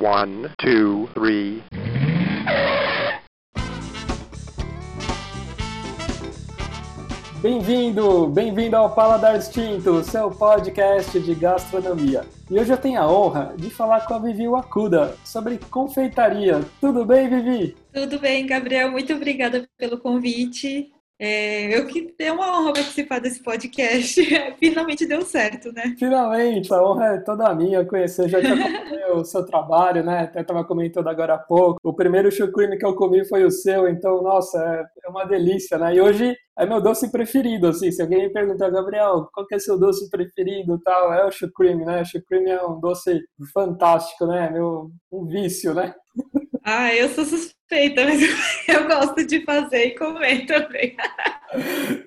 One, two, three. Bem-vindo, bem-vindo ao Paladar Distinto, seu podcast de gastronomia. E hoje eu tenho a honra de falar com a Vivi Wakuda sobre confeitaria. Tudo bem, Vivi? Tudo bem, Gabriel. Muito obrigada pelo convite. É, eu que é uma honra participar desse podcast. Finalmente deu certo, né? Finalmente, a honra é toda minha conhecer. Já o seu trabalho, né? Até estava comentando agora há pouco. O primeiro chucrime que eu comi foi o seu, então, nossa, é, é uma delícia, né? E hoje é meu doce preferido, assim. Se alguém me perguntar, Gabriel, qual que é seu doce preferido tal, é o chucrime, né? O chucrime é um doce fantástico, né? Meu, um vício, né? Ah, eu sou suspeita, mas eu gosto de fazer e comer também.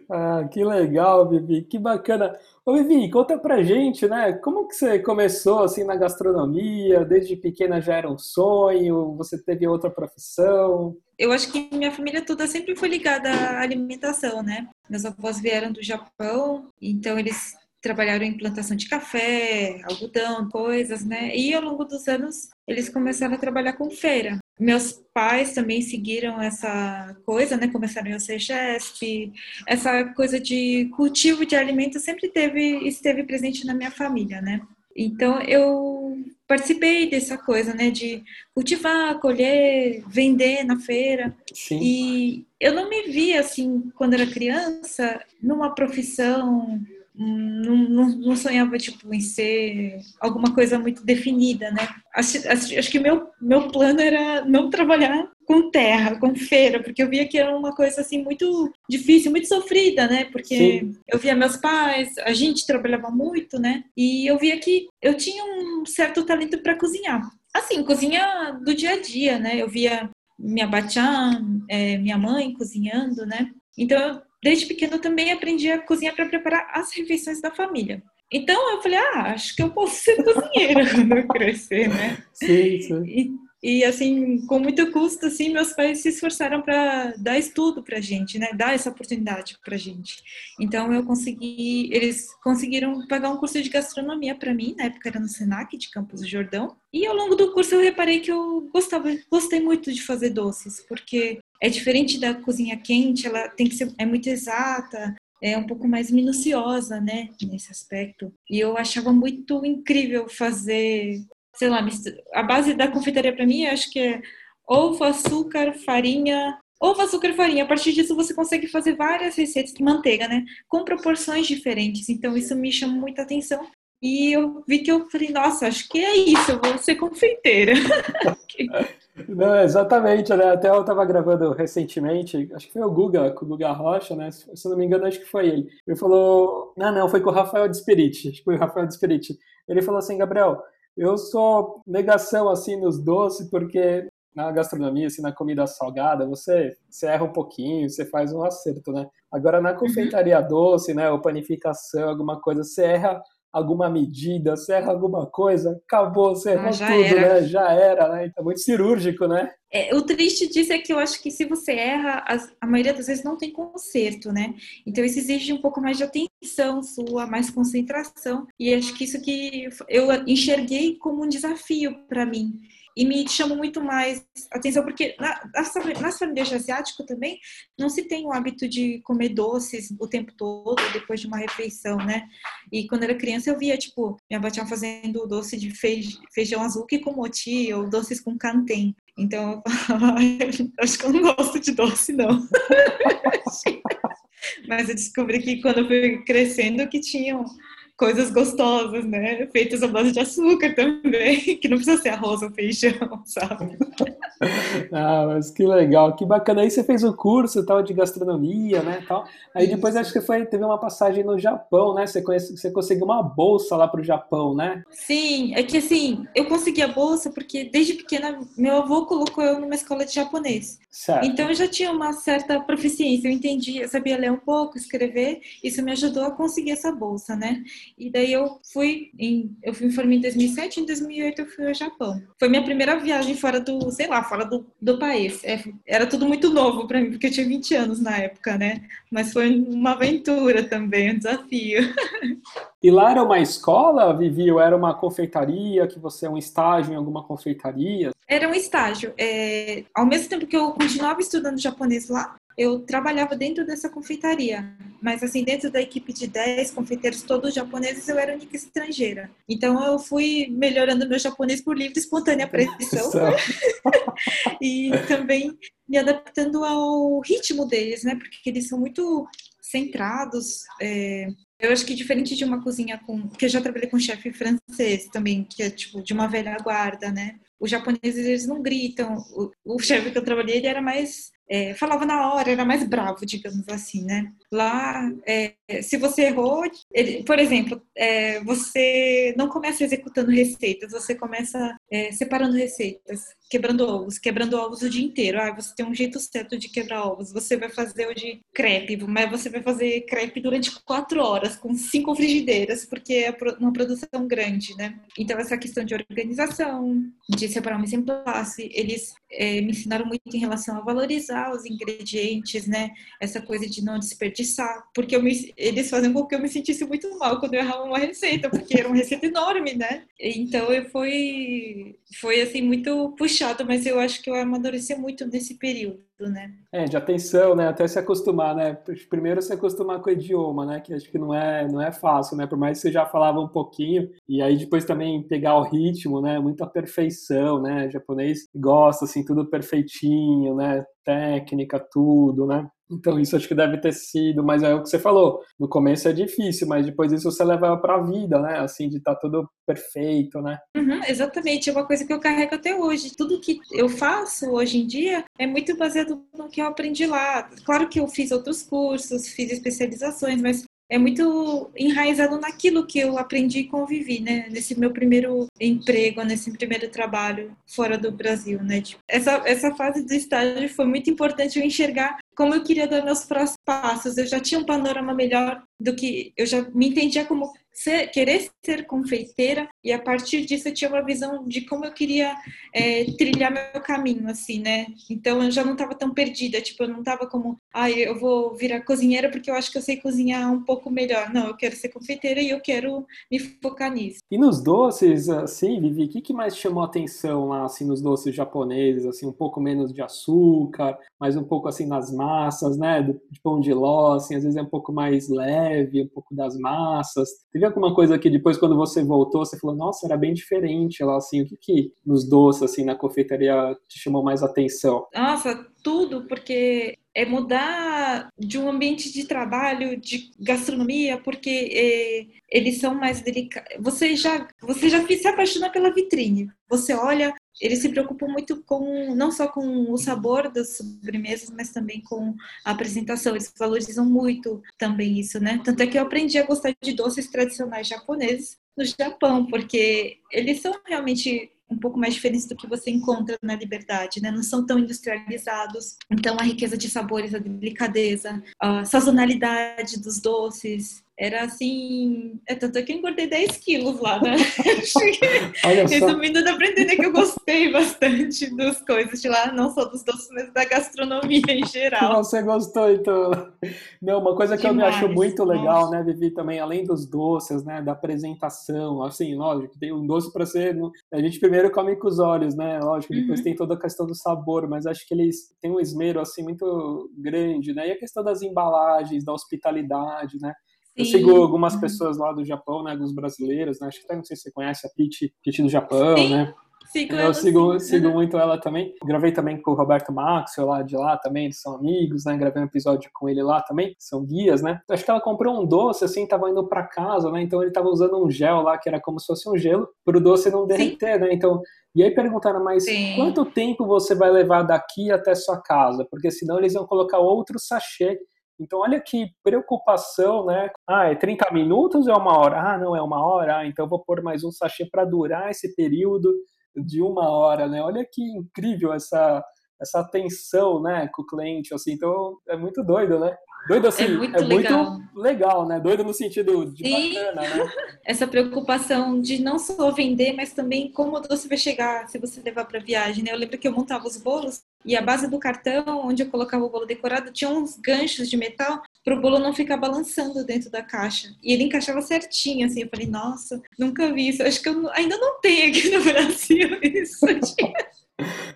Ah, que legal, Vivi, que bacana. Ô, Vivi, conta pra gente, né? Como que você começou assim na gastronomia? Desde pequena já era um sonho? Você teve outra profissão? Eu acho que minha família toda sempre foi ligada à alimentação, né? Meus avós vieram do Japão, então eles trabalharam em plantação de café, algodão, coisas, né? E ao longo dos anos eles começaram a trabalhar com feira. Meus pais também seguiram essa coisa, né? Começaram a ser chef. Essa coisa de cultivo de alimentos sempre teve esteve presente na minha família, né? Então eu participei dessa coisa, né, de cultivar, colher, vender na feira. Sim. E eu não me via assim quando era criança numa profissão não, não, não, sonhava tipo em ser alguma coisa muito definida, né? Acho, acho, que meu meu plano era não trabalhar com terra, com feira, porque eu via que era uma coisa assim muito difícil, muito sofrida, né? Porque Sim. eu via meus pais, a gente trabalhava muito, né? E eu via que eu tinha um certo talento para cozinhar. Assim, cozinha do dia a dia, né? Eu via minha batiã, é, minha mãe cozinhando, né? Então desde pequeno também aprendi a cozinhar para preparar as refeições da família. Então eu falei, ah, acho que eu posso ser cozinheira quando eu crescer, né? Sim, sim. E, e assim, com muito custo, assim, meus pais se esforçaram para dar estudo para gente, né? Dar essa oportunidade para gente. Então eu consegui, eles conseguiram pagar um curso de gastronomia para mim, na época era no Senac de Campos do Jordão. E ao longo do curso eu reparei que eu gostava, gostei muito de fazer doces, porque é diferente da cozinha quente, ela tem que ser é muito exata, é um pouco mais minuciosa, né, nesse aspecto. E eu achava muito incrível fazer, sei lá, a base da confeitaria para mim, acho que é ovo, açúcar, farinha, ovo, açúcar farinha. A partir disso você consegue fazer várias receitas de manteiga, né, com proporções diferentes. Então isso me chama muita atenção. E eu vi que eu falei, nossa, acho que é isso, eu vou ser confeiteira. Não, exatamente, né? Até eu estava gravando recentemente, acho que foi o Guga, com o Guga Rocha, né? Se não me engano, acho que foi ele. Ele falou. Não, não, foi com o Rafael Desperiti. Acho que foi o Rafael Desperiti. Ele falou assim, Gabriel, eu sou negação assim nos doces, porque na gastronomia, assim, na comida salgada, você, você erra um pouquinho, você faz um acerto, né? Agora na confeitaria doce, né, ou panificação, alguma coisa, você erra alguma medida, você erra alguma coisa, acabou, você errou ah, tudo, era. né? Já era, né? Então, muito cirúrgico, né? É, o triste disso é que eu acho que se você erra, a maioria das vezes não tem conserto, né? Então isso exige um pouco mais de atenção sua, mais concentração. E acho que isso que eu enxerguei como um desafio para mim e me chamou muito mais atenção, porque na, nas, famílias asiáticas também não se tem o hábito de comer doces o tempo todo, depois de uma refeição, né? E quando era criança eu via, tipo, minha avó tinha fazendo doce de feijão azul com moti, ou doces com cantem. Então eu falava, acho que eu não gosto de doce, não. Mas eu descobri que quando eu fui crescendo que tinham coisas gostosas, né? Feitas à base de açúcar também, que não precisa ser arroz ou feijão, sabe? ah, mas que legal, que bacana. Aí você fez o curso tal de gastronomia, né, tal. Aí Isso. depois acho que foi teve uma passagem no Japão, né? Você conhece, você conseguiu uma bolsa lá para o Japão, né? Sim, é que assim, eu consegui a bolsa porque desde pequena meu avô colocou eu numa escola de japonês. Certo. Então eu já tinha uma certa proficiência, eu entendia, sabia ler um pouco, escrever, isso me ajudou a conseguir essa bolsa, né? E daí eu fui, em, eu fui me formei em 2007, em 2008 eu fui ao Japão. Foi minha primeira viagem fora do, sei lá, fora do, do país. É, era tudo muito novo para mim, porque eu tinha 20 anos na época, né? Mas foi uma aventura também, um desafio. E lá era uma escola, Vivi, ou era uma confeitaria, que você é um estágio em alguma confeitaria? Era um estágio. É, ao mesmo tempo que eu continuava estudando japonês lá, eu trabalhava dentro dessa confeitaria, mas assim, dentro da equipe de 10 confeiteiros todos japoneses, eu era a única estrangeira. Então eu fui melhorando meu japonês por livre e espontânea pressão. e também me adaptando ao ritmo deles, né? Porque eles são muito centrados. É... Eu acho que diferente de uma cozinha com. que eu já trabalhei com chefe francês também, que é tipo de uma velha guarda, né? Os japoneses eles não gritam. O, o chefe que eu trabalhei ele era mais é, falava na hora, era mais bravo, digamos assim, né? Lá, é, se você errou, ele, por exemplo, é, você não começa executando receitas, você começa é, separando receitas, quebrando ovos, quebrando ovos o dia inteiro. Ah, você tem um jeito certo de quebrar ovos. Você vai fazer o de crepe, mas você vai fazer crepe durante quatro horas, com cinco frigideiras, porque é uma produção grande, né? Então, essa questão de organização, de separar uma em place, eles é, me ensinaram muito em relação a valorizar os ingredientes, né? Essa coisa de não desperdiçar, porque me, eles fazem com que eu me sentisse muito mal quando eu errava uma receita, porque era uma receita enorme, né? Então eu foi foi assim muito puxado, mas eu acho que eu amadureci muito nesse período, né? É, de atenção, né? Até se acostumar, né? Primeiro se acostumar com o idioma, né? Que acho que não é não é fácil, né? Por mais que você já falava um pouquinho e aí depois também pegar o ritmo, né? Muita perfeição, né? O japonês gosta assim tudo perfeitinho, né? técnica, tudo, né? Então isso acho que deve ter sido, mas é o que você falou. No começo é difícil, mas depois isso você leva para a vida, né? Assim de estar tá tudo perfeito, né? Uhum, exatamente, é uma coisa que eu carrego até hoje. Tudo que eu faço hoje em dia é muito baseado no que eu aprendi lá. Claro que eu fiz outros cursos, fiz especializações, mas é muito enraizado naquilo que eu aprendi e convivi, né? Nesse meu primeiro emprego, nesse primeiro trabalho fora do Brasil, né? Tipo, essa, essa fase do estágio foi muito importante eu enxergar como eu queria dar meus próximos passos. Eu já tinha um panorama melhor do que eu já me entendia como ser, querer ser confeiteira e a partir disso eu tinha uma visão de como eu queria é, trilhar meu caminho, assim, né? Então eu já não estava tão perdida, tipo, eu não estava como, ah, eu vou virar cozinheira porque eu acho que eu sei cozinhar um pouco melhor. Não, eu quero ser confeiteira e eu quero me focar nisso. E nos doces, assim, Vivi, o que, que mais chamou atenção lá, assim, nos doces japoneses, assim, um pouco menos de açúcar, mas um pouco, assim, nas massas, né, de pão de ló, assim, às vezes é um pouco mais leve, um pouco das massas. Alguma coisa que depois, quando você voltou, você falou, nossa, era bem diferente lá, assim, o que que nos doces, assim, na confeitaria te chamou mais atenção? Nossa, tudo, porque é mudar de um ambiente de trabalho, de gastronomia, porque é, eles são mais delicados. Você já, você já se apaixona pela vitrine. Você olha, eles se preocupam muito com não só com o sabor das sobremesas, mas também com a apresentação. Eles valorizam muito também isso, né? Tanto é que eu aprendi a gostar de doces tradicionais japoneses no Japão, porque eles são realmente um pouco mais diferentes do que você encontra na liberdade, né? Não são tão industrializados. Então, a riqueza de sabores, a delicadeza, a sazonalidade dos doces, era assim. É tanto que eu engordei 10 quilos lá, né? Resumindo, dá pra entender que eu gostei bastante das coisas de lá, não só dos doces, mas da gastronomia em geral. Você gostou, então. Não, uma coisa que Demais. eu me acho muito legal, Nossa. né, Vivi, também, além dos doces, né, da apresentação, assim, lógico, tem um doce para ser. A gente primeiro come com os olhos, né? Lógico, depois uhum. tem toda a questão do sabor, mas acho que eles têm um esmero, assim, muito grande, né? E a questão das embalagens, da hospitalidade, né? Eu sigo algumas pessoas lá do Japão, né, alguns brasileiros, né, acho que até não sei se você conhece a Pete, Pete do Japão, sim. né? Sigo eu sigo, sigo uhum. muito ela também. Gravei também com o Roberto Maxwell lá de lá também, eles são amigos, né? Gravei um episódio com ele lá também, são guias, né? Acho que ela comprou um doce, assim, tava indo para casa, né? Então ele tava usando um gel lá, que era como se fosse um gelo, para o doce não derreter, Sim. né? Então, e aí perguntaram, mas Sim. quanto tempo você vai levar daqui até sua casa? Porque senão eles iam colocar outro sachê então, olha que preocupação, né? Ah, é 30 minutos ou é uma hora? Ah, não, é uma hora. Ah, então vou pôr mais um sachê para durar esse período de uma hora, né? Olha que incrível essa essa atenção, né, com o cliente, assim. Então, é muito doido, né? Doido assim, É muito é legal. muito legal, né? Doido no sentido de Sim. bacana, né? Essa preocupação de não só vender, mas também como você vai chegar se você levar para viagem, né? Eu lembro que eu montava os bolos e a base do cartão, onde eu colocava o bolo decorado, tinha uns ganchos de metal para o bolo não ficar balançando dentro da caixa. E ele encaixava certinho, assim. Eu falei, nossa, nunca vi isso. Acho que eu ainda não tenho aqui no Brasil isso.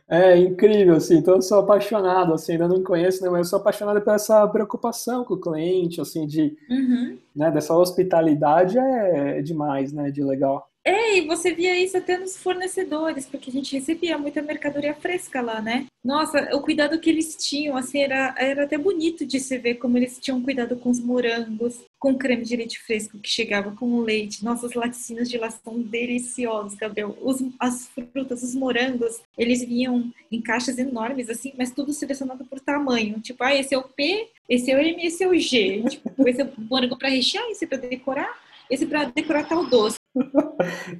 É incrível, assim. Então eu sou apaixonado, assim, ainda não conheço, né? Mas eu sou apaixonado por essa preocupação com o cliente, assim, de, Uhum. né, dessa hospitalidade é demais, né? De legal. É, e você via isso até nos fornecedores, porque a gente recebia muita mercadoria fresca lá, né? Nossa, o cuidado que eles tinham, assim, era, era até bonito de se ver como eles tinham cuidado com os morangos, com creme de leite fresco que chegava com o leite. Nossas laticínios de lá são deliciosos, Gabriel. Os, as frutas, os morangos, eles vinham em caixas enormes, assim, mas tudo selecionado por tamanho. Tipo, ah, esse é o P, esse é o M, esse é o G. Tipo, esse é o morango para rechear, esse é para decorar, esse é para decorar tal doce.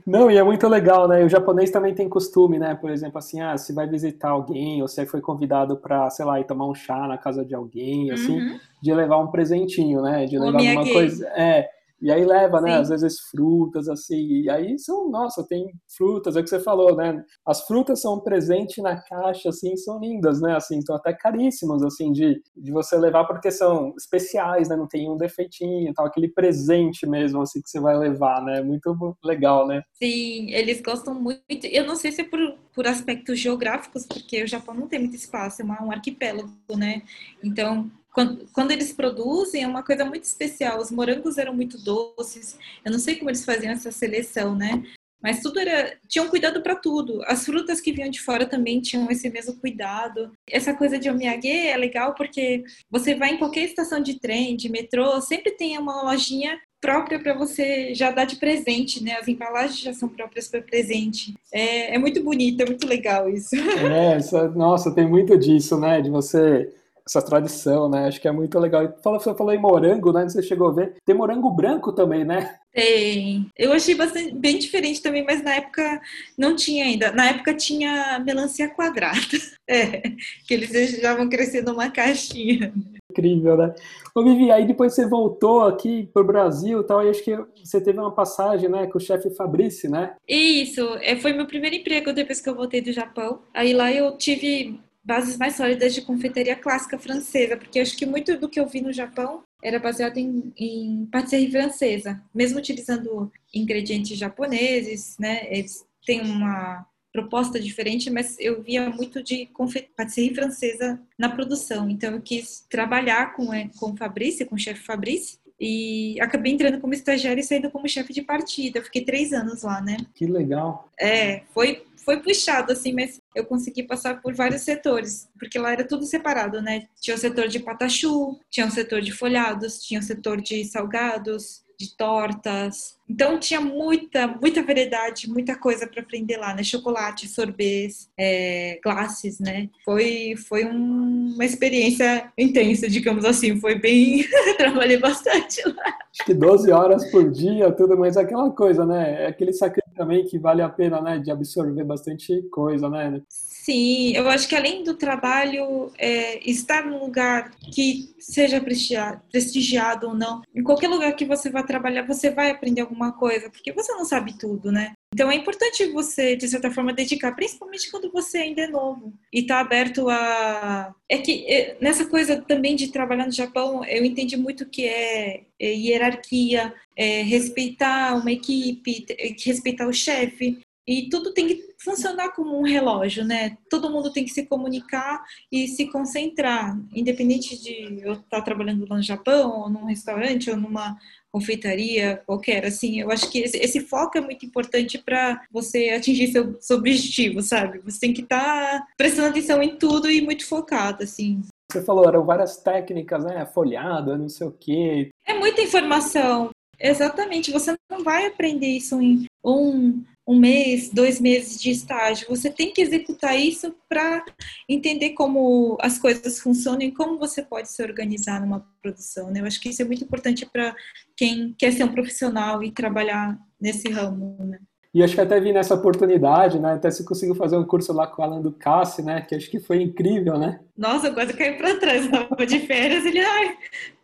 Não, e é muito legal, né? O japonês também tem costume, né? Por exemplo, assim, ah, se vai visitar alguém, ou se foi convidado para, sei lá, ir tomar um chá na casa de alguém, assim, Uhum. de levar um presentinho, né? De levar alguma coisa. É. E aí leva, né? Sim. Às vezes frutas, assim. E aí são, nossa, tem frutas, é o que você falou, né? As frutas são um presente na caixa, assim, são lindas, né? Assim, estão até caríssimas, assim, de, de você levar, porque são especiais, né? Não tem um defeitinho, tal, aquele presente mesmo, assim, que você vai levar, né? Muito legal, né? Sim, eles gostam muito. Eu não sei se é por, por aspectos geográficos, porque o Japão não tem muito espaço, é um arquipélago, né? Então, quando, quando eles produzem, é uma coisa muito especial. Os morangos eram muito doces. Eu não sei como eles faziam essa seleção, né? Mas tudo era. Tinham cuidado para tudo. As frutas que vinham de fora também tinham esse mesmo cuidado. Essa coisa de omiyage é legal porque você vai em qualquer estação de trem, de metrô, sempre tem uma lojinha própria para você já dar de presente, né? As embalagens já são próprias para presente. É, é muito bonito, é muito legal isso. É, essa- nossa, tem muito disso, né? De você. Essa tradição, né? Acho que é muito legal. Fala- Você falou em morango, né? Você chegou a ver. Tem morango branco também, né? Tem. Eu achei bastante, bem diferente também, mas na época não tinha ainda. Na época tinha melancia quadrada. É, que eles deixavam crescer numa caixinha. Incrível, né? Ô, Vivi, aí depois você voltou aqui pro Brasil e tal, e acho que você teve uma passagem, né, com o chefe Fabrício, né? Isso, é, foi meu primeiro emprego depois que eu voltei do Japão. Aí lá eu tive bases mais sólidas de confeitaria clássica francesa, porque acho que muito do que eu vi no Japão era baseado em, em patisserie francesa, mesmo utilizando ingredientes japoneses, né? Eles têm uma proposta diferente, mas eu via muito de patisserie francesa na produção. Então eu quis trabalhar com, eh, com Fabrício, com o chefe Fabrício, e acabei entrando como estagiária e saindo como chefe de partida. Eu fiquei três anos lá, né? Que legal. É, foi, foi puxado, assim, mas eu consegui passar por vários setores, porque lá era tudo separado, né? Tinha o setor de patachu, tinha o setor de folhados, tinha o setor de salgados, de tortas. Então tinha muita, muita variedade, muita coisa para aprender lá, né? Chocolate, sorbetes, é, glaces, né? Foi, foi um- uma experiência intensa, digamos assim. Foi bem. Trabalhei bastante lá. Acho que 12 horas por dia, tudo, mas é aquela coisa, né? É aquele sacrifício também que vale a pena, né? De absorver bastante coisa, né? Sim, eu acho que além do trabalho, é, estar num lugar que seja prestigiado, prestigiado ou não, em qualquer lugar que você vá trabalhar, você vai aprender alguma coisa, porque você não sabe tudo, né? Então é importante você, de certa forma, dedicar, principalmente quando você ainda é novo e está aberto a. É que é, nessa coisa também de trabalhar no Japão, eu entendi muito que é, é hierarquia, é respeitar uma equipe, é respeitar o chefe. E tudo tem que funcionar como um relógio, né? Todo mundo tem que se comunicar e se concentrar, independente de eu estar trabalhando lá no Japão, ou num restaurante, ou numa confeitaria qualquer. Assim, eu acho que esse, esse foco é muito importante para você atingir seu, seu objetivo, sabe? Você tem que estar prestando atenção em tudo e muito focado, assim. Você falou, eram várias técnicas, né? Folhado, não sei o quê. É muita informação. Exatamente. Você não vai aprender isso em um, um mês, dois meses de estágio. Você tem que executar isso para entender como as coisas funcionam e como você pode se organizar numa produção. Né? Eu acho que isso é muito importante para quem quer ser um profissional e trabalhar nesse ramo. Né? E acho que até vi nessa oportunidade, né? Até você conseguiu fazer um curso lá com o Alan Ducassi, né? Que acho que foi incrível, né? Nossa, eu quase caí para trás. Eu estava de férias. Ele, ai,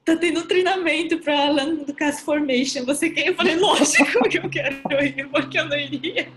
tá tendo treinamento para Alan do Cast Formation. Você quer? Eu falei, lógico que eu quero ir, porque eu não iria.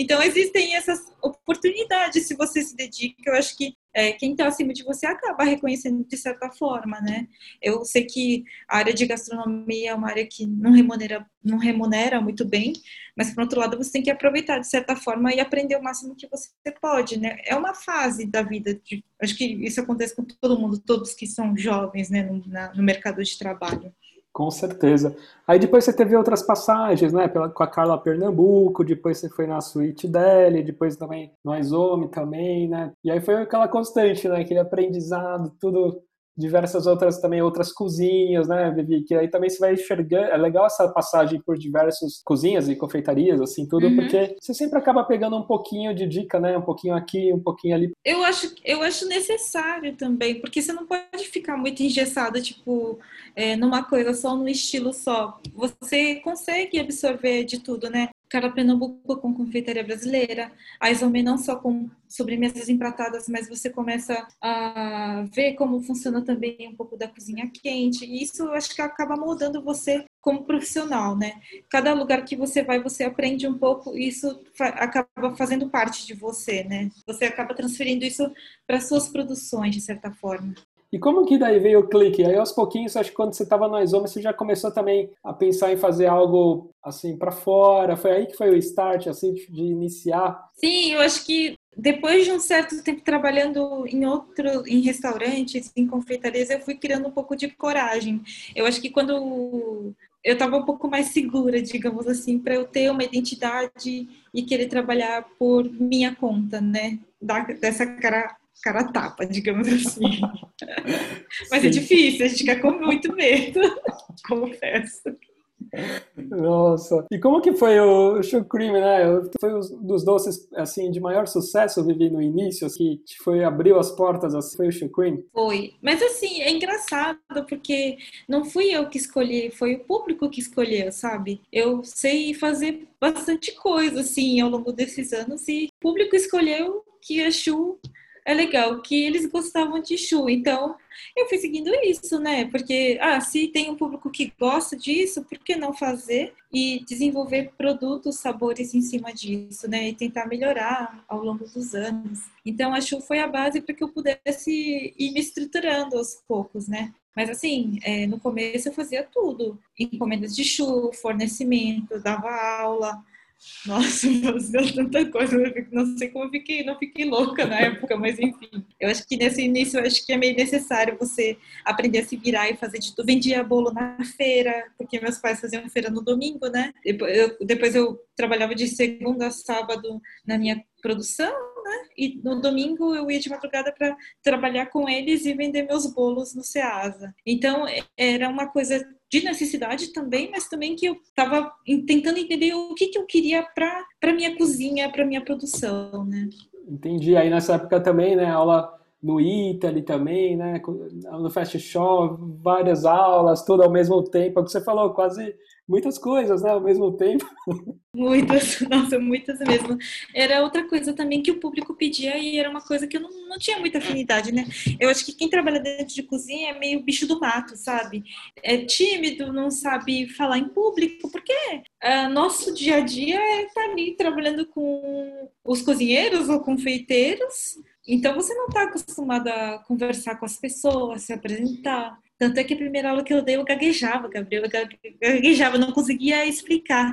Então, existem essas oportunidades se você se dedica. Eu acho que é, quem está acima de você acaba reconhecendo de certa forma, né? Eu sei que a área de gastronomia é uma área que não remunera, não remunera muito bem, mas, por outro lado, você tem que aproveitar de certa forma e aprender o máximo que você pode, né? É uma fase da vida. De, acho que isso acontece com todo mundo, todos que são jovens, né, no, na, no mercado de trabalho. Com certeza. Aí depois você teve outras passagens, né? Pela, com a Carla Pernambuco, depois você foi na suíte dele, depois também no Aizome também, né? E aí foi aquela constante, né? Aquele aprendizado, tudo diversas outras também outras cozinhas, né, Vivi? Que aí também você vai enxergar. É legal essa passagem por diversas cozinhas e confeitarias, assim, tudo, uhum. porque você sempre acaba pegando um pouquinho de dica, né? Um pouquinho aqui, um pouquinho ali. Eu acho, eu acho necessário também, porque você não pode ficar muito engessado, tipo, é, numa coisa só, num estilo só. Você consegue absorver de tudo, né? Carla Pernambuco com confeitaria brasileira, a Isomê não só com sobremesas empratadas, mas você começa a ver como funciona também um pouco da cozinha quente, e isso eu acho que acaba moldando você como profissional, né? Cada lugar que você vai, você aprende um pouco, e isso acaba fazendo parte de você, né? Você acaba transferindo isso para suas produções, de certa forma. E como que daí veio o clique? Aí aos pouquinhos, acho que quando você estava no Isoma, você já começou também a pensar em fazer algo assim para fora. Foi aí que foi o start, assim, de iniciar? Sim, eu acho que depois de um certo tempo trabalhando em outro, em restaurantes, em confeitarias, eu fui criando um pouco de coragem. Eu acho que quando eu estava um pouco mais segura, digamos assim, para eu ter uma identidade e querer trabalhar por minha conta, né? Da, dessa cara cara tapa, digamos assim. Mas é Sim. é difícil, a gente fica com muito medo, confesso. Nossa, e como que foi o cream, né? Foi um dos doces assim de maior sucesso, Vivi, no início, que foi abriu as portas, assim, foi o cream. Foi, mas assim é engraçado porque não fui eu que escolhi, foi o público que escolheu, sabe? Eu sei fazer bastante coisa assim ao longo desses anos e o público escolheu que a Chu é legal que eles gostavam de Chu. Então, eu fui seguindo isso, né? Porque, ah, se tem um público que gosta disso, por que não fazer e desenvolver produtos, sabores em cima disso, né? E tentar melhorar ao longo dos anos. Então, a Chu foi a base para que eu pudesse ir me estruturando aos poucos, né? Mas assim, é, no começo eu fazia tudo: encomendas de chu, fornecimento, dava aula, nossa, deu tanta coisa, não sei como eu fiquei, não fiquei louca na época, mas enfim. Eu acho que nesse início, eu acho que é meio necessário você aprender a se virar e fazer de tudo. Vendia bolo na feira, porque meus pais faziam feira no domingo, né? Depois eu, depois eu trabalhava de segunda a sábado na minha produção, né? E no domingo eu ia de madrugada para trabalhar com eles e vender meus bolos no Ceasa. Então era uma coisa de necessidade também, mas também que eu estava tentando entender o que, que eu queria para minha cozinha, para minha produção, né? Entendi. Aí nessa época também, né, aula no Italy também, né, no Fast Show, várias aulas, tudo ao mesmo tempo. É o que você falou, quase muitas coisas, né, ao mesmo tempo. Muitas, nossa, muitas mesmo. Era outra coisa também que o público pedia e era uma coisa que eu não, não tinha muita afinidade, né? Eu acho que quem trabalha dentro de cozinha é meio bicho do mato, sabe? É tímido, não sabe falar em público, porque uh, nosso dia a dia é estar tá ali trabalhando com os cozinheiros ou confeiteiros. Então você não está acostumado a conversar com as pessoas, se apresentar. Tanto é que a primeira aula que eu dei, eu gaguejava, Gabriel. Eu gaguejava, não conseguia explicar.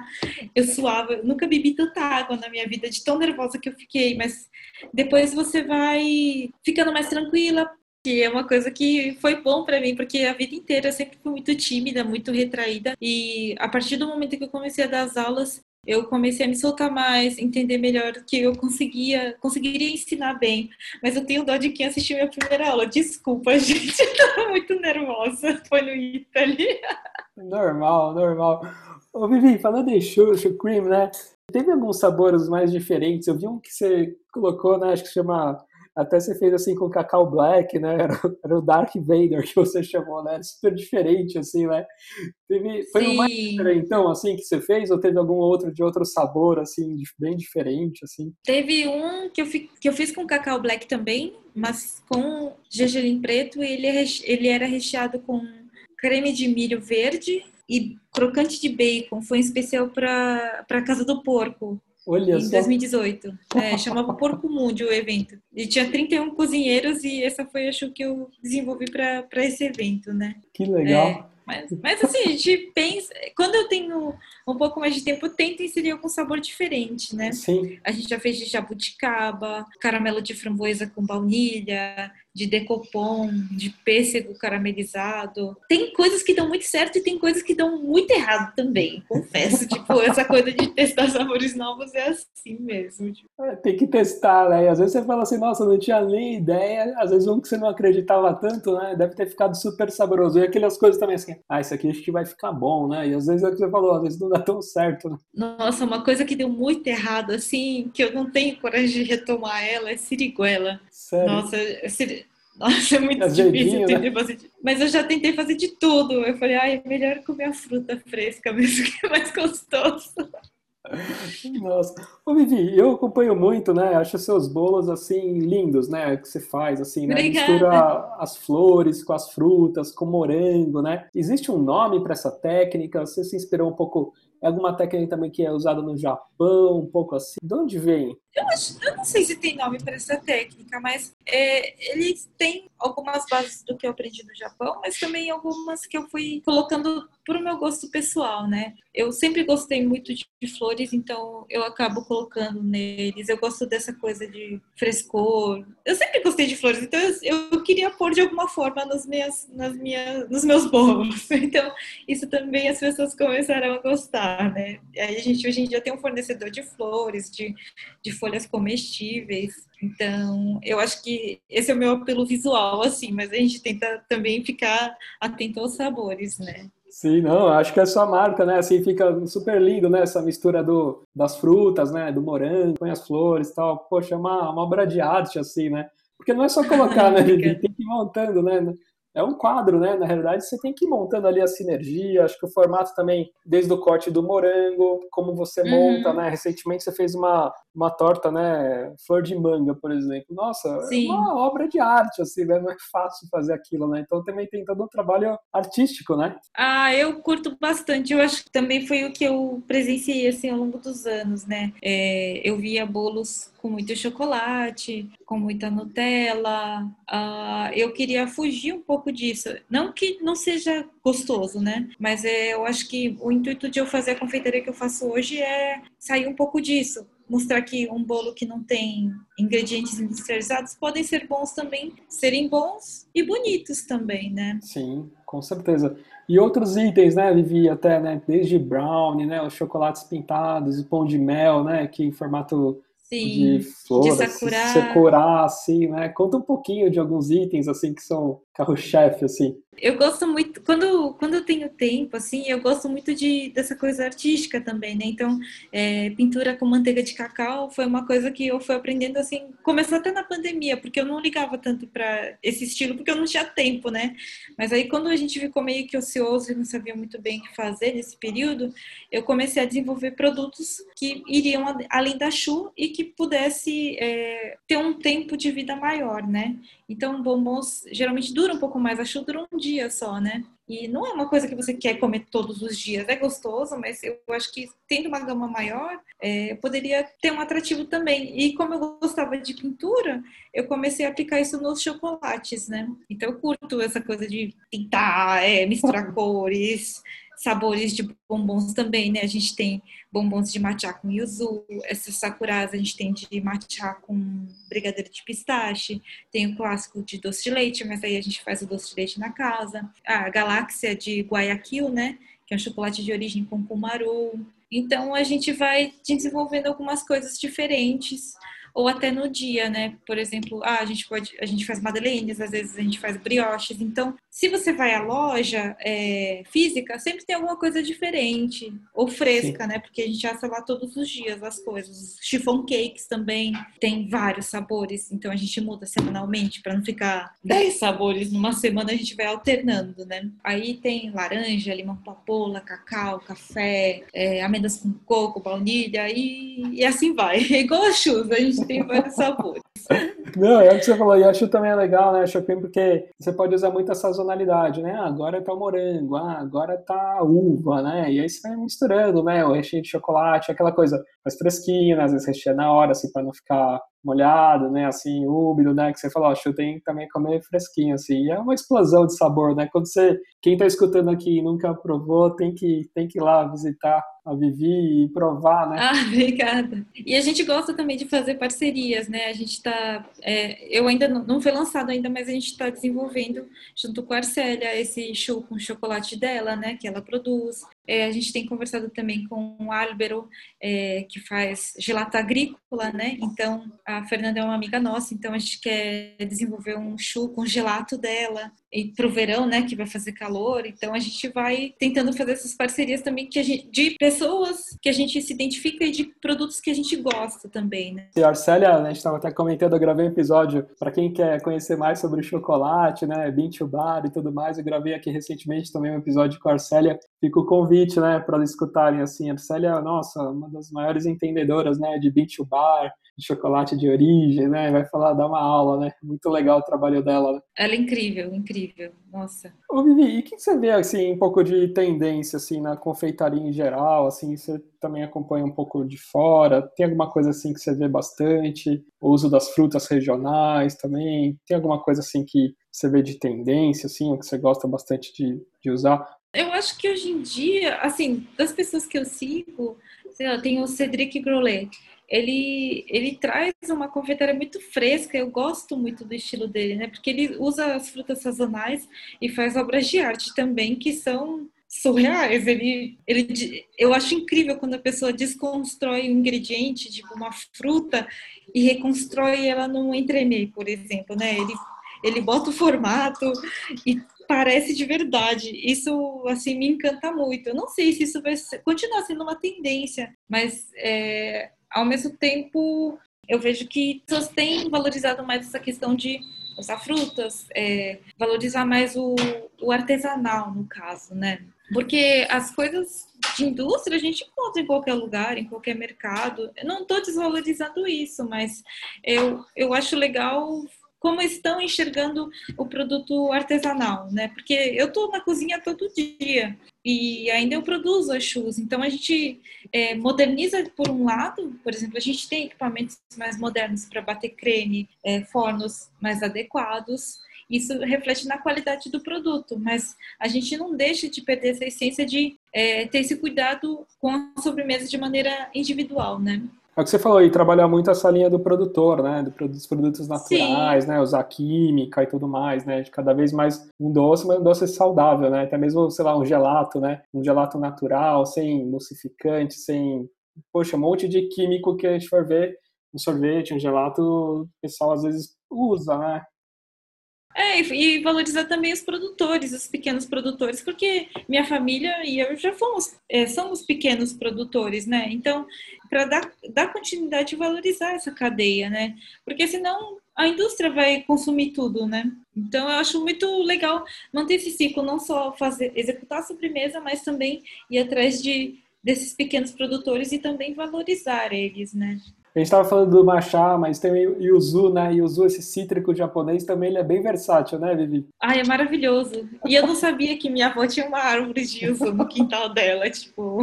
Eu suava, eu nunca bebi tanta água na minha vida, de tão nervosa que eu fiquei. Mas depois você vai ficando mais tranquila, que é uma coisa que foi bom para mim, porque a vida inteira eu sempre fui muito tímida, muito retraída. E a partir do momento que eu comecei a dar as aulas, eu comecei a me soltar mais, entender melhor que eu conseguia, conseguiria ensinar bem. Mas eu tenho dó de quem assistiu minha primeira aula. Desculpa, gente, eu tava muito nervosa. Foi no Italy. Normal, normal. Ô, Vivi, falando em chuchu cream, né? Teve alguns sabores mais diferentes. Eu vi um que você colocou, né? Acho que chama até você fez assim com o Cacau Black, né? Era, era, o Dark Vader que você chamou, né? Super diferente, assim, né? Teve, foi o mais então, assim, que você fez? Ou teve algum outro de outro sabor, assim, bem diferente, assim? Teve um que eu, fi, que eu fiz com Cacau Black também, mas com gergelim preto e ele, é ele era recheado com creme de milho verde e crocante de bacon. Foi em especial para a Casa do Porco. Olha em só. 2018. É, chamava Porco Mundi o evento. E tinha 31 cozinheiros e essa foi, acho que eu desenvolvi para esse evento, né? Que legal. É, mas, mas assim, a gente pensa. Quando eu tenho um pouco mais de tempo, eu tento inserir algum sabor diferente, né? Sim. A gente já fez de jabuticaba, caramelo de framboesa com baunilha, de decopom, de pêssego caramelizado. Tem coisas que dão muito certo e tem coisas que dão muito errado também, confesso. tipo, essa coisa de testar sabores novos é assim mesmo. Tipo. É, tem que testar, né? E às vezes você fala assim, nossa, não tinha nem ideia. Às vezes um que você não acreditava tanto, né? Deve ter ficado super saboroso. E aquelas coisas também assim, ah, isso aqui acho que vai ficar bom, né? E às vezes é o que você falou, às vezes não dá tão certo. Né? Nossa, uma coisa que deu muito errado, assim, que eu não tenho coragem de retomar ela, é siriguela. Sério? Nossa, siri... Nossa, é muito difícil né? fazer. Mas eu já tentei fazer de tudo. Eu falei, ai, é melhor comer a fruta fresca mesmo, que é mais gostoso. Nossa. Ô, Vivi, eu acompanho muito, né? Acho seus bolos, assim, lindos, né? Que você faz, assim, né? Obrigada. Mistura as flores com as frutas, com morango, né? Existe um nome para essa técnica? Você se inspirou um pouco é alguma técnica também que é usada no Japão, um pouco assim. De onde vem? Eu, acho, eu não sei se tem nome para essa técnica, mas é, eles têm algumas bases do que eu aprendi no Japão, mas também algumas que eu fui colocando para o meu gosto pessoal, né? Eu sempre gostei muito de, de flores, então eu acabo colocando neles. Eu gosto dessa coisa de frescor. Eu sempre gostei de flores, então eu, eu queria pôr de alguma forma nas minhas, nas minhas, nos meus bolos. Então isso também as pessoas começaram a gostar, né? Aí a gente hoje em dia tem um fornecedor de flores, de, de folhas comestíveis. Então, eu acho que esse é o meu apelo visual, assim, mas a gente tenta também ficar atento aos sabores, né? Sim, não, acho que é sua marca, né? Assim fica super lindo, né? Essa mistura do, das frutas, né? Do morango, com as flores e tal. Poxa, é uma, uma obra de arte, assim, né? Porque não é só colocar, né? Tem que ir montando, né? É um quadro, né? Na realidade, você tem que ir montando ali a sinergia. Acho que o formato também, desde o corte do morango, como você monta, uhum. né? Recentemente você fez uma, uma torta, né? Flor de manga, por exemplo. Nossa, Sim. é uma obra de arte, assim, né? Não é fácil fazer aquilo, né? Então também tem todo um trabalho artístico, né? Ah, eu curto bastante. Eu acho que também foi o que eu presenciei, assim, ao longo dos anos, né? É, eu via bolos com muito chocolate, com muita Nutella. Uh, eu queria fugir um pouco disso. Não que não seja gostoso, né? Mas é, eu acho que o intuito de eu fazer a confeitaria que eu faço hoje é sair um pouco disso. Mostrar que um bolo que não tem ingredientes industrializados podem ser bons também, serem bons e bonitos também, né? Sim, com certeza. E outros itens, né, Vivi, até, né, desde brownie, né, os chocolates pintados, o pão de mel, né, que em formato Sim, de flores, de sakura. sakura, assim, né? Conta um pouquinho de alguns itens, assim, que são carro-chefe, assim. Eu gosto muito, quando, quando eu tenho tempo, assim, eu gosto muito de, dessa coisa artística também, né? Então, é, pintura com manteiga de cacau foi uma coisa que eu fui aprendendo, assim, começou até na pandemia, porque eu não ligava tanto para esse estilo, porque eu não tinha tempo, né? Mas aí, quando a gente ficou meio que ocioso e não sabia muito bem o que fazer nesse período, eu comecei a desenvolver produtos que iriam além da chu e que pudesse é, ter um tempo de vida maior, né? Então, bombons geralmente duram um pouco mais, a chu dura um dia só, né? E não é uma coisa que você quer comer todos os dias. É gostoso, mas eu acho que tendo uma gama maior, é, poderia ter um atrativo também. E como eu gostava de pintura, eu comecei a aplicar isso nos chocolates, né? Então eu curto essa coisa de pintar, é, misturar cores sabores de bombons também, né? A gente tem bombons de matcha com yuzu, essas sakuras a gente tem de matcha com brigadeiro de pistache, tem o clássico de doce de leite, mas aí a gente faz o doce de leite na casa. A galáxia de Guayaquil, né? Que é um chocolate de origem com kumaru. Então a gente vai desenvolvendo algumas coisas diferentes ou até no dia, né? Por exemplo, ah, a gente pode, a gente faz madeleines, às vezes a gente faz brioches. Então, se você vai à loja é, física, sempre tem alguma coisa diferente ou fresca, Sim. né? Porque a gente assa lá todos os dias as coisas. Chiffon cakes também tem vários sabores, então a gente muda semanalmente para não ficar 10 sabores numa semana, a gente vai alternando, né? Aí tem laranja, limão papoula, cacau, café, é, amêndoas com coco, baunilha e, e assim vai. É igual a chuva, a gente tem vários sabores. Não, é o que você falou, e acho também é legal, né, Chopin, porque você pode usar muita sazonalidade, né? Ah, agora tá o morango, ah, agora tá a uva, né? E aí você vai misturando, né? O recheio de chocolate, aquela coisa mais fresquinha, né? às vezes recheia na hora, assim, para não ficar molhado, né, assim, úmido, né, que você falou, ó, tem que também comer fresquinho, assim, e é uma explosão de sabor, né, quando você, quem tá escutando aqui e nunca provou, tem que, tem que ir lá visitar a Vivi e provar, né? Ah, obrigada. E a gente gosta também de fazer parcerias, né? A gente está, é, eu ainda não, não foi lançado ainda, mas a gente está desenvolvendo junto com a Arcélia esse show com chocolate dela, né? Que ela produz. É, a gente tem conversado também com o Álvaro, é, que faz gelato agrícola, né? Então, a Fernanda é uma amiga nossa, então a gente quer desenvolver um show com gelato dela e para o verão, né, que vai fazer calor. Então a gente vai tentando fazer essas parcerias também que a gente, de pessoas que a gente se identifica e de produtos que a gente gosta também, né? E Arcélia, né, a gente estava até comentando, eu gravei um episódio para quem quer conhecer mais sobre o chocolate, né, bean to bar e tudo mais. Eu gravei aqui recentemente também um episódio com a Arcélia. Fica o convite, né, para escutarem assim. A Arcélia, nossa, uma das maiores entendedoras, né, de bean to bar, de chocolate de origem, né? Vai falar, dar uma aula, né? Muito legal o trabalho dela. Né? Ela é incrível, incrível. Nossa. Ô, Vivi, e o que você vê, assim, um pouco de tendência, assim, na confeitaria em geral? Assim, você também acompanha um pouco de fora? Tem alguma coisa, assim, que você vê bastante? O uso das frutas regionais também? Tem alguma coisa, assim, que você vê de tendência, assim, ou que você gosta bastante de, de usar? Eu acho que hoje em dia, assim, das pessoas que eu sigo, sei lá, tem o Cedric Grolet ele, ele traz uma confeitaria muito fresca. Eu gosto muito do estilo dele, né? Porque ele usa as frutas sazonais e faz obras de arte também que são surreais. Ele, ele, eu acho incrível quando a pessoa desconstrói um ingrediente, tipo uma fruta, e reconstrói ela num entremê, por exemplo, né? Ele, ele bota o formato e parece de verdade. Isso, assim, me encanta muito. Eu não sei se isso vai continuar sendo uma tendência, mas é, ao mesmo tempo, eu vejo que pessoas têm valorizado mais essa questão de usar frutas, é, valorizar mais o, o, artesanal, no caso, né? Porque as coisas de indústria a gente encontra em qualquer lugar, em qualquer mercado. Eu não estou desvalorizando isso, mas eu, eu acho legal como estão enxergando o produto artesanal, né? Porque eu estou na cozinha todo dia e ainda eu produzo as chus, então a gente é, moderniza por um lado, por exemplo, a gente tem equipamentos mais modernos para bater creme, é, fornos mais adequados, isso reflete na qualidade do produto, mas a gente não deixa de perder essa essência de é, ter esse cuidado com a sobremesa de maneira individual, né? É o que você falou aí, trabalhar muito essa linha do produtor, né? Dos produtos naturais, Sim. né? Usar química e tudo mais, né? De cada vez mais um doce, mas um doce saudável, né? Até mesmo, sei lá, um gelato, né? Um gelato natural, sem emulsificante, sem. Poxa, um monte de químico que a gente for ver, um sorvete, um gelato, o pessoal às vezes usa, né? É, e valorizar também os produtores, os pequenos produtores, porque minha família e eu já fomos, é, somos pequenos produtores, né? Então, para dar, dar continuidade e valorizar essa cadeia, né? Porque senão a indústria vai consumir tudo, né? Então, eu acho muito legal manter esse ciclo, não só fazer, executar a sobremesa, mas também ir atrás de, desses pequenos produtores e também valorizar eles, né? A gente estava falando do matcha, mas tem o yuzu, né? Yuzu, esse cítrico japonês, também ele é bem versátil, né, Vivi? Ai, é maravilhoso. E eu não sabia que minha avó tinha uma árvore de yuzu no quintal dela, tipo...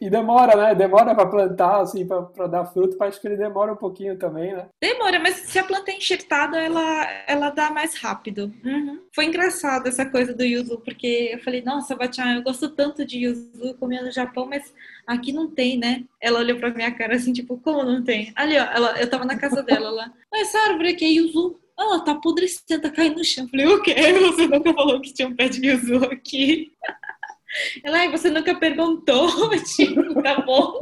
E demora, né? Demora para plantar, assim, para dar fruto. Acho que ele demora um pouquinho também, né? Demora, mas se a planta é enxertada, ela, ela dá mais rápido. Uhum. Foi engraçado essa coisa do yuzu, porque eu falei, nossa, Batian, eu gosto tanto de yuzu, comia no Japão, mas aqui não tem, né? Ela olhou pra minha cara assim, tipo, como não tem? Ali, ó, ela, eu tava na casa dela lá. Essa árvore aqui é yuzu. Ela tá apodrecendo, tá caindo no chão. Eu falei, o quê? Você nunca falou que tinha um pé de yuzu aqui. Ela, você nunca perguntou, tipo, tá bom?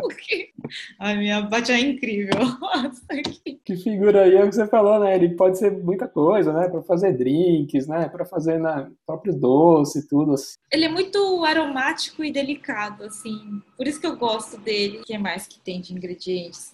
Ai, minha bate é incrível. Nossa, que... que figura aí é o que você falou, né? Ele pode ser muita coisa, né? Para fazer drinks, né? Para fazer na próprio doce e tudo. Assim. Ele é muito aromático e delicado, assim. Por isso que eu gosto dele. O que mais que tem de ingredientes?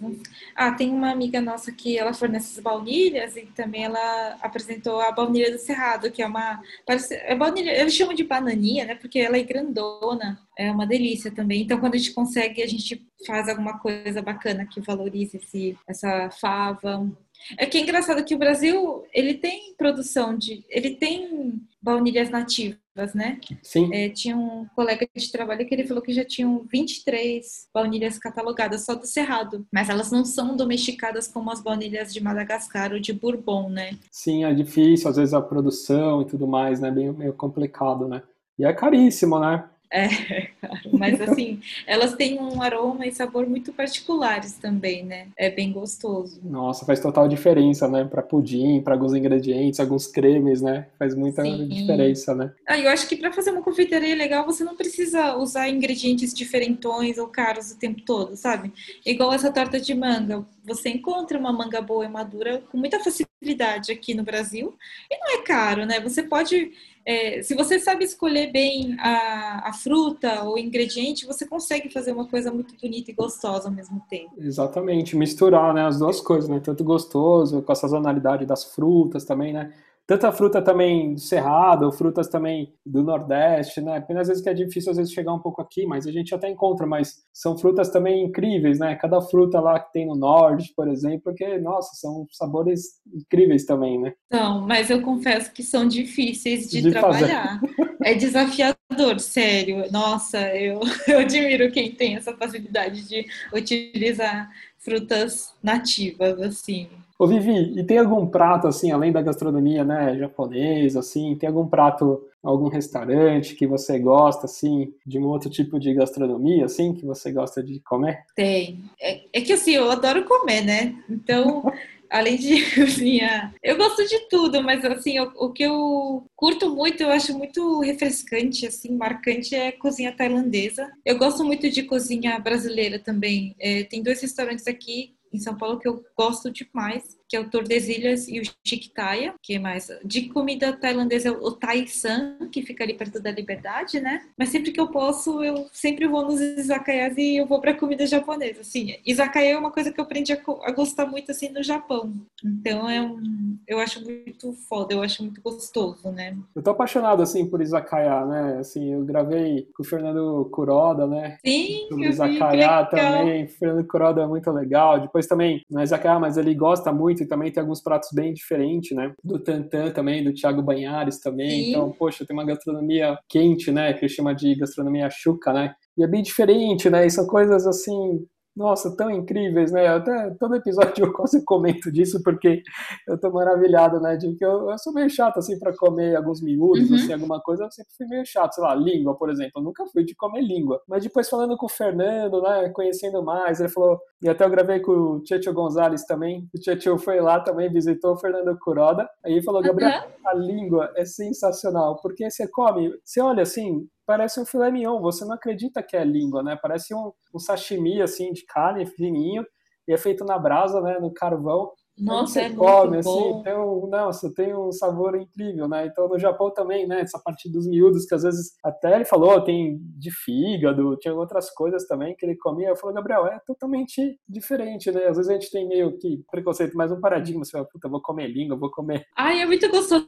Ah, tem uma amiga nossa que ela fornece as baunilhas e também ela apresentou a baunilha do Cerrado, que é uma... Parece, é baunilha, eles chamam de bananinha, né? Porque ela é grandona é uma delícia também. Então, quando a gente consegue, a gente faz alguma coisa bacana que valorize esse, essa fava, É que é engraçado que o Brasil, ele tem produção de... Ele tem baunilhas nativas, né? Sim. É, tinha um colega de trabalho que ele falou que já tinham 23 baunilhas catalogadas só do Cerrado. Mas elas não são domesticadas como as baunilhas de Madagascar ou de Bourbon, né? Sim, é difícil, às vezes a produção e tudo mais, né? Bem, meio complicado, né? E é caríssimo, né? É, mas assim, elas têm um aroma e sabor muito particulares também, né? É bem gostoso. Nossa, faz total diferença, né? Para pudim, para alguns ingredientes, alguns cremes, né? Faz muita Sim. diferença, né? Ah, eu acho que para fazer uma confeitaria legal, você não precisa usar ingredientes diferentões ou caros o tempo todo, sabe? Igual essa torta de manga. Você encontra uma manga boa e madura com muita facilidade aqui no Brasil e não é caro, né? Você pode é, se você sabe escolher bem a, a fruta ou ingrediente, você consegue fazer uma coisa muito bonita e gostosa ao mesmo tempo. Exatamente, misturar né, as duas coisas, né? Tanto gostoso, com a sazonalidade das frutas também, né? Tanta fruta também do Cerrado, frutas também do Nordeste, né? Apenas às vezes que é difícil às vezes chegar um pouco aqui, mas a gente até encontra, mas são frutas também incríveis, né? Cada fruta lá que tem no Norte, por exemplo, que, nossa, são sabores incríveis também, né? São, mas eu confesso que são difíceis de, de trabalhar. é desafiador, sério. Nossa, eu, eu admiro quem tem essa facilidade de utilizar frutas nativas, assim. Ô Vivi, e tem algum prato, assim, além da gastronomia, né, japonesa, assim, tem algum prato, algum restaurante que você gosta, assim, de um outro tipo de gastronomia, assim, que você gosta de comer? Tem. É, é que, assim, eu adoro comer, né? Então, além de cozinhar, eu gosto de tudo, mas, assim, o, o que eu curto muito, eu acho muito refrescante, assim, marcante, é cozinha tailandesa. Eu gosto muito de cozinha brasileira também. É, tem dois restaurantes aqui em São Paulo que eu gosto demais, que é o Tordesilhas e o Chiquitaia, que é mais de comida tailandesa, o Thai San, que fica ali perto da Liberdade, né? Mas sempre que eu posso, eu sempre vou nos izakayas e eu vou para comida japonesa, assim. Izakaya é uma coisa que eu aprendi a, a, gostar muito assim no Japão. Então é um, eu acho muito foda, eu acho muito gostoso, né? Eu tô apaixonado assim por izakaya, né? Assim, eu gravei com o Fernando Kuroda, né? Sim, sobre izakaya também. O Fernando Kuroda é muito legal. Depois também, não é izakaya, mas ele gosta muito muito e também tem alguns pratos bem diferentes, né? Do Tantan também, do Thiago Banhares também. Sim. Então, poxa, tem uma gastronomia quente, né? Que chama de gastronomia chuca, né? E é bem diferente, né? E são coisas assim nossa, tão incríveis, né? Até todo episódio eu quase comento disso porque eu tô maravilhado, né? De que eu, eu sou meio chato assim para comer alguns miúdos, uhum. assim, alguma coisa, eu sempre fui meio chato, sei lá, língua, por exemplo. Eu nunca fui de comer língua. Mas depois falando com o Fernando, né, conhecendo mais, ele falou, e até eu gravei com o Tietchan Gonzalez também. O Tietchan foi lá também, visitou o Fernando Kuroda. Aí ele falou, Gabriel, uhum. a língua é sensacional, porque você come, você olha assim, parece um filé mignon, você não acredita que é língua, né? Parece um, um sashimi, assim, de carne fininho, e é feito na brasa, né, no carvão. Nossa, você é come, assim, tem um, nossa, tem um sabor incrível, né? Então, no Japão também, né, essa parte dos miúdos, que às vezes, até ele falou, tem de fígado, tinha outras coisas também que ele comia. Eu falei, Gabriel, é totalmente diferente, né? Às vezes a gente tem meio que preconceito, mas um paradigma, você fala, puta, vou comer língua, vou comer... Ai, é muito gostoso.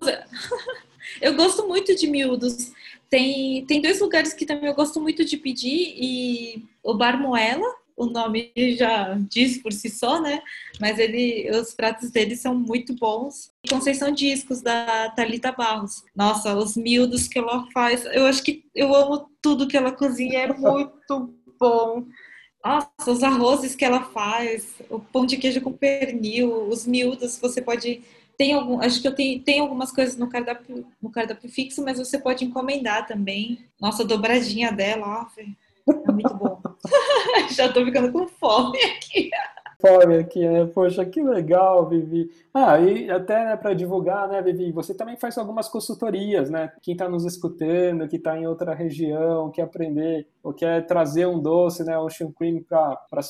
Eu gosto muito de miúdos. Tem, tem dois lugares que também eu gosto muito de pedir e o Bar Moela, o nome já diz por si só, né? Mas ele, os pratos dele são muito bons. Conceição Discos da Talita Barros. Nossa, os miúdos que ela faz, eu acho que eu amo tudo que ela cozinha, é muito bom. Nossa, os arrozes que ela faz, o pão de queijo com pernil, os miúdos, você pode tem algum, acho que eu tenho, tem algumas coisas no cardápio, no cardápio fixo, mas você pode encomendar também. Nossa, dobradinha dela, ó, é muito bom. Já tô ficando com fome aqui fome aqui, né? Poxa, que legal, Vivi. Ah, e até né, para divulgar, né, Vivi, você também faz algumas consultorias, né? Quem está nos escutando, que está em outra região, quer aprender ou quer trazer um doce, né, Ocean Cream para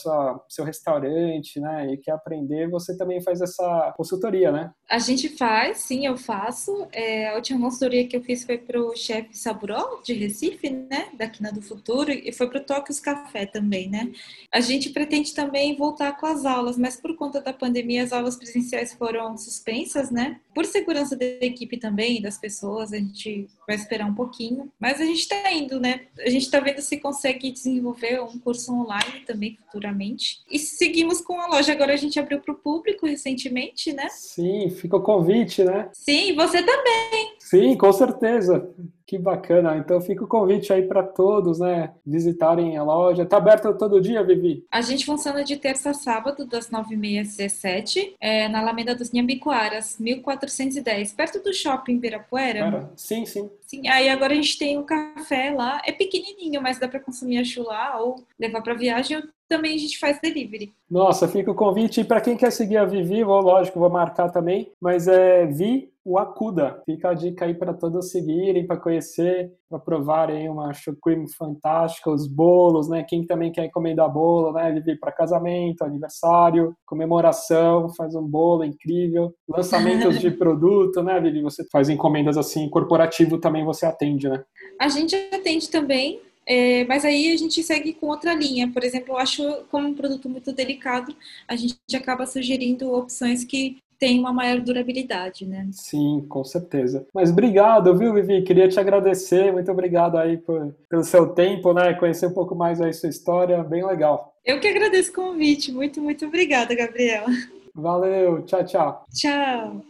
seu restaurante, né, e quer aprender, você também faz essa consultoria, né? A gente faz, sim, eu faço. É, a última consultoria que eu fiz foi para o chefe Saburó, de Recife, né, da Quina do Futuro, e foi para o Tóquio Café também, né? A gente pretende também voltar com as aulas, mas por conta da pandemia as aulas presenciais foram suspensas, né? Por segurança da equipe também, das pessoas, a gente vai esperar um pouquinho. Mas a gente está indo, né? A gente está vendo se consegue desenvolver um curso online também futuramente. E seguimos com a loja. Agora a gente abriu para o público recentemente, né? Sim, fica o convite, né? Sim, você também. Sim, com certeza. Que bacana. Então fica o convite aí para todos, né? Visitarem a loja. Tá aberta todo dia, Vivi? A gente funciona de terça a sábado, das 9h30 às 17 é, na Alameda dos Nhambiquaras, 1410, perto do shopping Ibirapuera. Era? Sim, sim. Sim, aí agora a gente tem um café lá. É pequenininho, mas dá para consumir a lá ou levar para viagem também a gente faz delivery. Nossa, fica o convite. E para quem quer seguir a Vivi, vou, lógico, vou marcar também, mas é Vi o Acuda. Fica a dica aí para todos seguirem, para conhecer, para provarem uma cream fantástica, os bolos, né? Quem também quer encomendar bolo, né? Vivi para casamento, aniversário, comemoração, faz um bolo incrível. Lançamentos de produto, né, Vivi? Você faz encomendas assim, corporativo também você atende, né? A gente atende também, é, mas aí a gente segue com outra linha. Por exemplo, eu acho como um produto muito delicado, a gente acaba sugerindo opções que têm uma maior durabilidade, né? Sim, com certeza. Mas obrigado, viu, Vivi? Queria te agradecer. Muito obrigado aí por, pelo seu tempo, né? Conhecer um pouco mais aí sua história, bem legal. Eu que agradeço o convite. Muito, muito obrigada, Gabriela. Valeu, tchau, tchau. Tchau.